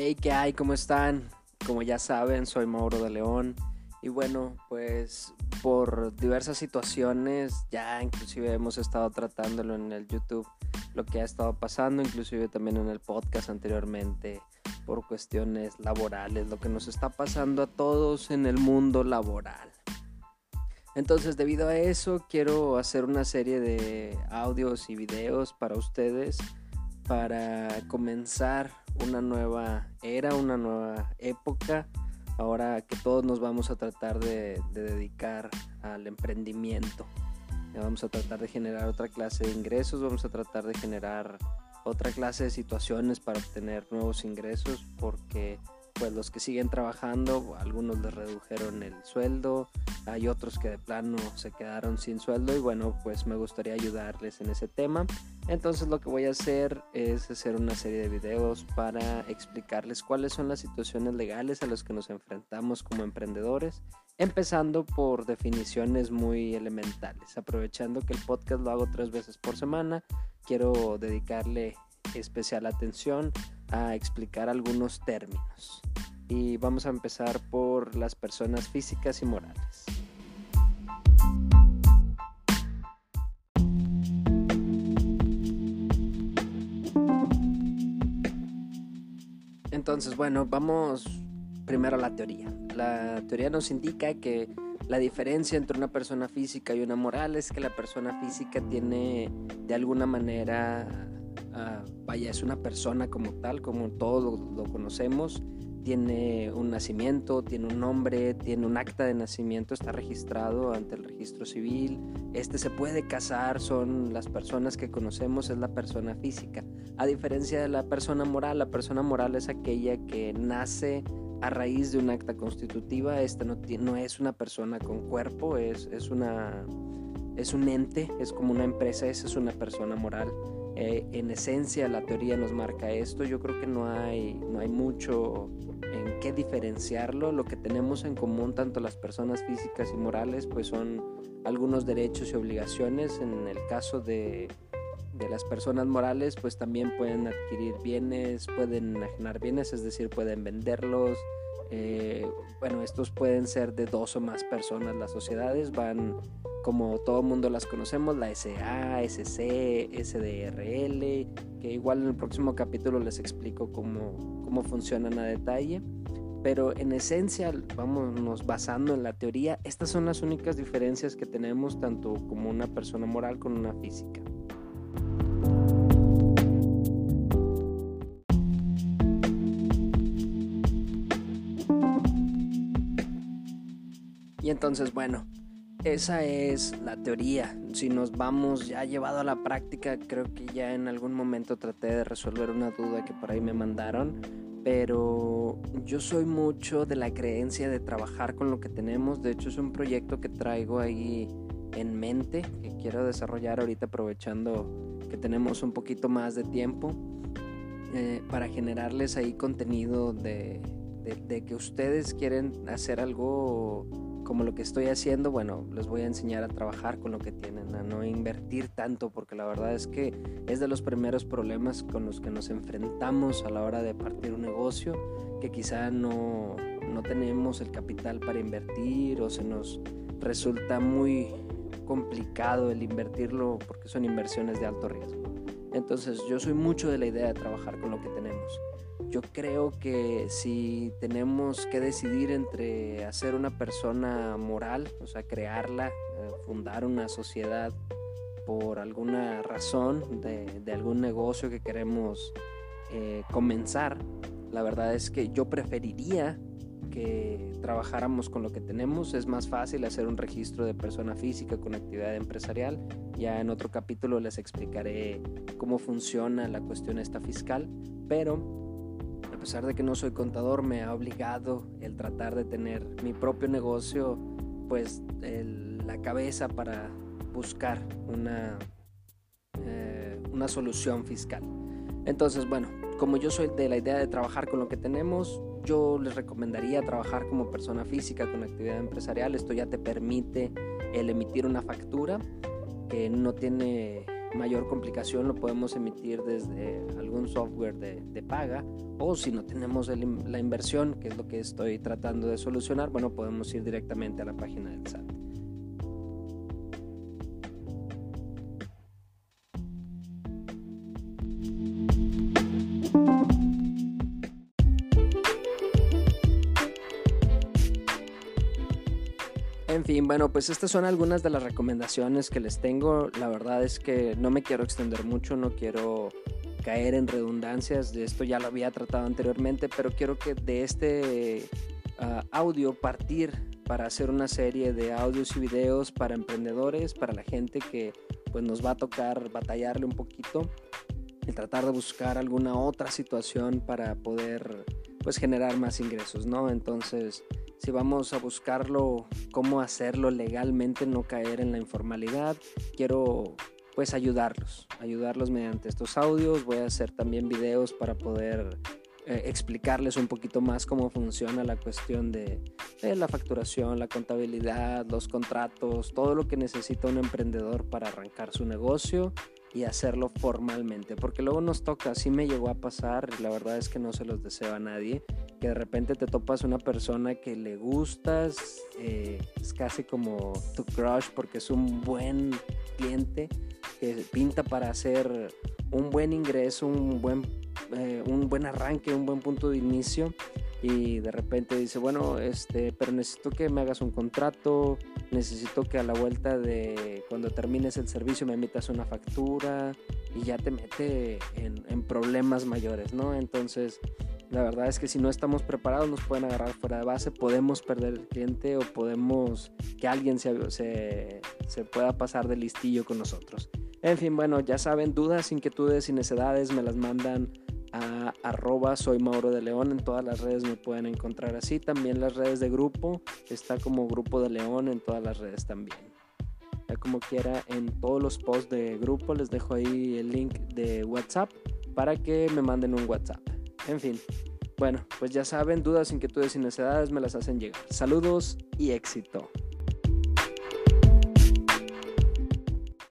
Hey, ¿qué hay? ¿Cómo están? Como ya saben, soy Mauro de León. Y bueno, pues por diversas situaciones, ya inclusive hemos estado tratándolo en el YouTube, lo que ha estado pasando, inclusive también en el podcast anteriormente, por cuestiones laborales, lo que nos está pasando a todos en el mundo laboral. Entonces, debido a eso, quiero hacer una serie de audios y videos para ustedes para comenzar una nueva era, una nueva época. Ahora que todos nos vamos a tratar de, dedicar al emprendimiento. Vamos a tratar de generar otra clase de ingresos, vamos a tratar de generar otra clase de situaciones para obtener nuevos ingresos porque pues los que siguen trabajando, algunos les redujeron el sueldo, hay otros que de plano se quedaron sin sueldo y bueno, pues me gustaría ayudarles en ese tema. Entonces lo que voy a hacer es hacer una serie de videos para explicarles cuáles son las situaciones legales a las que nos enfrentamos como emprendedores, empezando por definiciones muy elementales. Aprovechando que el podcast lo hago tres veces por semana, quiero dedicarle especial atención a explicar algunos términos. Y vamos a empezar por las personas físicas y morales. Entonces, bueno, vamos primero a la teoría. La teoría nos indica que la diferencia entre una persona física y una moral es que la persona física tiene de alguna manera Ah, vaya, es una persona como tal, como todos lo, conocemos, tiene un nacimiento, tiene un nombre, tiene un acta de nacimiento, está registrado ante el registro civil, este se puede casar, son las personas que conocemos, es la persona física. A diferencia de la persona moral, la persona moral es aquella que nace a raíz de un acta constitutiva, esta no, no es una persona con cuerpo, es, es, una, es un ente, es como una empresa, esa es una persona moral. Eh, en esencia la teoría nos marca esto. Yo creo que no hay, no hay mucho en qué diferenciarlo. Lo que tenemos en común tanto las personas físicas y morales pues son algunos derechos y obligaciones. En el caso de, de las personas morales pues también pueden adquirir bienes, pueden enajenar bienes, es decir, pueden venderlos. Eh, bueno, estos pueden ser de dos o más personas. Las sociedades van como todo mundo las conocemos, la SA, SC, SDRL, que igual en el próximo capítulo les explico cómo, cómo funcionan a detalle. Pero en esencia, vámonos basando en la teoría, estas son las únicas diferencias que tenemos tanto como una persona moral con una física. Y entonces, bueno, esa es la teoría. Si nos vamos ya llevado a la práctica, creo que ya en algún momento traté de resolver una duda que por ahí me mandaron. Pero yo soy mucho de la creencia de trabajar con lo que tenemos. De hecho, es un proyecto que traigo ahí en mente, que quiero desarrollar ahorita aprovechando que tenemos un poquito más de tiempo, eh, para generarles ahí contenido de, de que ustedes quieren hacer algo como lo que estoy haciendo, bueno, les voy a enseñar a trabajar con lo que tienen, a no invertir tanto, porque la verdad es que es de los primeros problemas con los que nos enfrentamos a la hora de partir un negocio, que quizá no, no tenemos el capital para invertir o se nos resulta muy complicado el invertirlo porque son inversiones de alto riesgo. Entonces yo soy mucho de la idea de trabajar con lo que tenemos. Yo creo que si tenemos que decidir entre hacer una persona moral, o sea, crearla, eh, fundar una sociedad por alguna razón de, algún negocio que queremos eh, comenzar, la verdad es que yo preferiría que trabajáramos con lo que tenemos. Es más fácil hacer un registro de persona física con actividad empresarial. Ya en otro capítulo les explicaré cómo funciona la cuestión esta fiscal, pero a pesar de que no soy contador, me ha obligado el tratar de tener mi propio negocio, pues la cabeza para buscar una, eh, una solución fiscal. Entonces, bueno, como yo soy de la idea de trabajar con lo que tenemos, yo les recomendaría trabajar como persona física con actividad empresarial. Esto ya te permite el emitir una factura que no tiene mayor complicación lo podemos emitir desde algún software de, paga o si no tenemos la inversión, que es lo que estoy tratando de solucionar, bueno, podemos ir directamente a la página del SAT. En fin, bueno, pues estas son algunas de las recomendaciones que les tengo. La verdad es que no me quiero extender mucho, no quiero caer en redundancias. De esto ya lo había tratado anteriormente, pero quiero que de este ah, audio partir para hacer una serie de audios y videos para emprendedores, para la gente que pues nos va a tocar batallarle un poquito y tratar de buscar alguna otra situación para poder pues generar más ingresos, ¿no? Entonces, si vamos a buscarlo, cómo hacerlo legalmente, no caer en la informalidad, quiero pues ayudarlos, ayudarlos mediante estos audios, voy a hacer también videos para poder eh, explicarles un poquito más cómo funciona la cuestión de, de, la facturación, la contabilidad, los contratos, todo lo que necesita un emprendedor para arrancar su negocio y hacerlo formalmente, porque luego nos toca, así me llegó a pasar, la verdad es que no se los deseo a nadie, que de repente te topas una persona que le gustas, eh, es casi como tu crush porque es un buen cliente que pinta para hacer un buen ingreso, un buen, eh, un buen arranque, un buen punto de inicio y de repente dice, bueno, este, pero necesito que me hagas un contrato, necesito que a la vuelta de cuando termines el servicio me emitas una factura y ya te mete en, en problemas mayores, ¿no? Entonces, la verdad es que si no estamos preparados nos pueden agarrar fuera de base, podemos perder el cliente o podemos que alguien se, se, se pueda pasar de listillo con nosotros. En fin, bueno, ya saben, dudas, inquietudes y necedades me las mandan a arroba soy Mauro de León. En todas las redes me pueden encontrar así. También las redes de grupo. Está como Grupo de León en todas las redes también. Ya como quiera, en todos los posts de grupo les dejo ahí el link de WhatsApp para que me manden un WhatsApp. En fin, bueno, pues ya saben, dudas, inquietudes y necesidades me las hacen llegar. Saludos y éxito.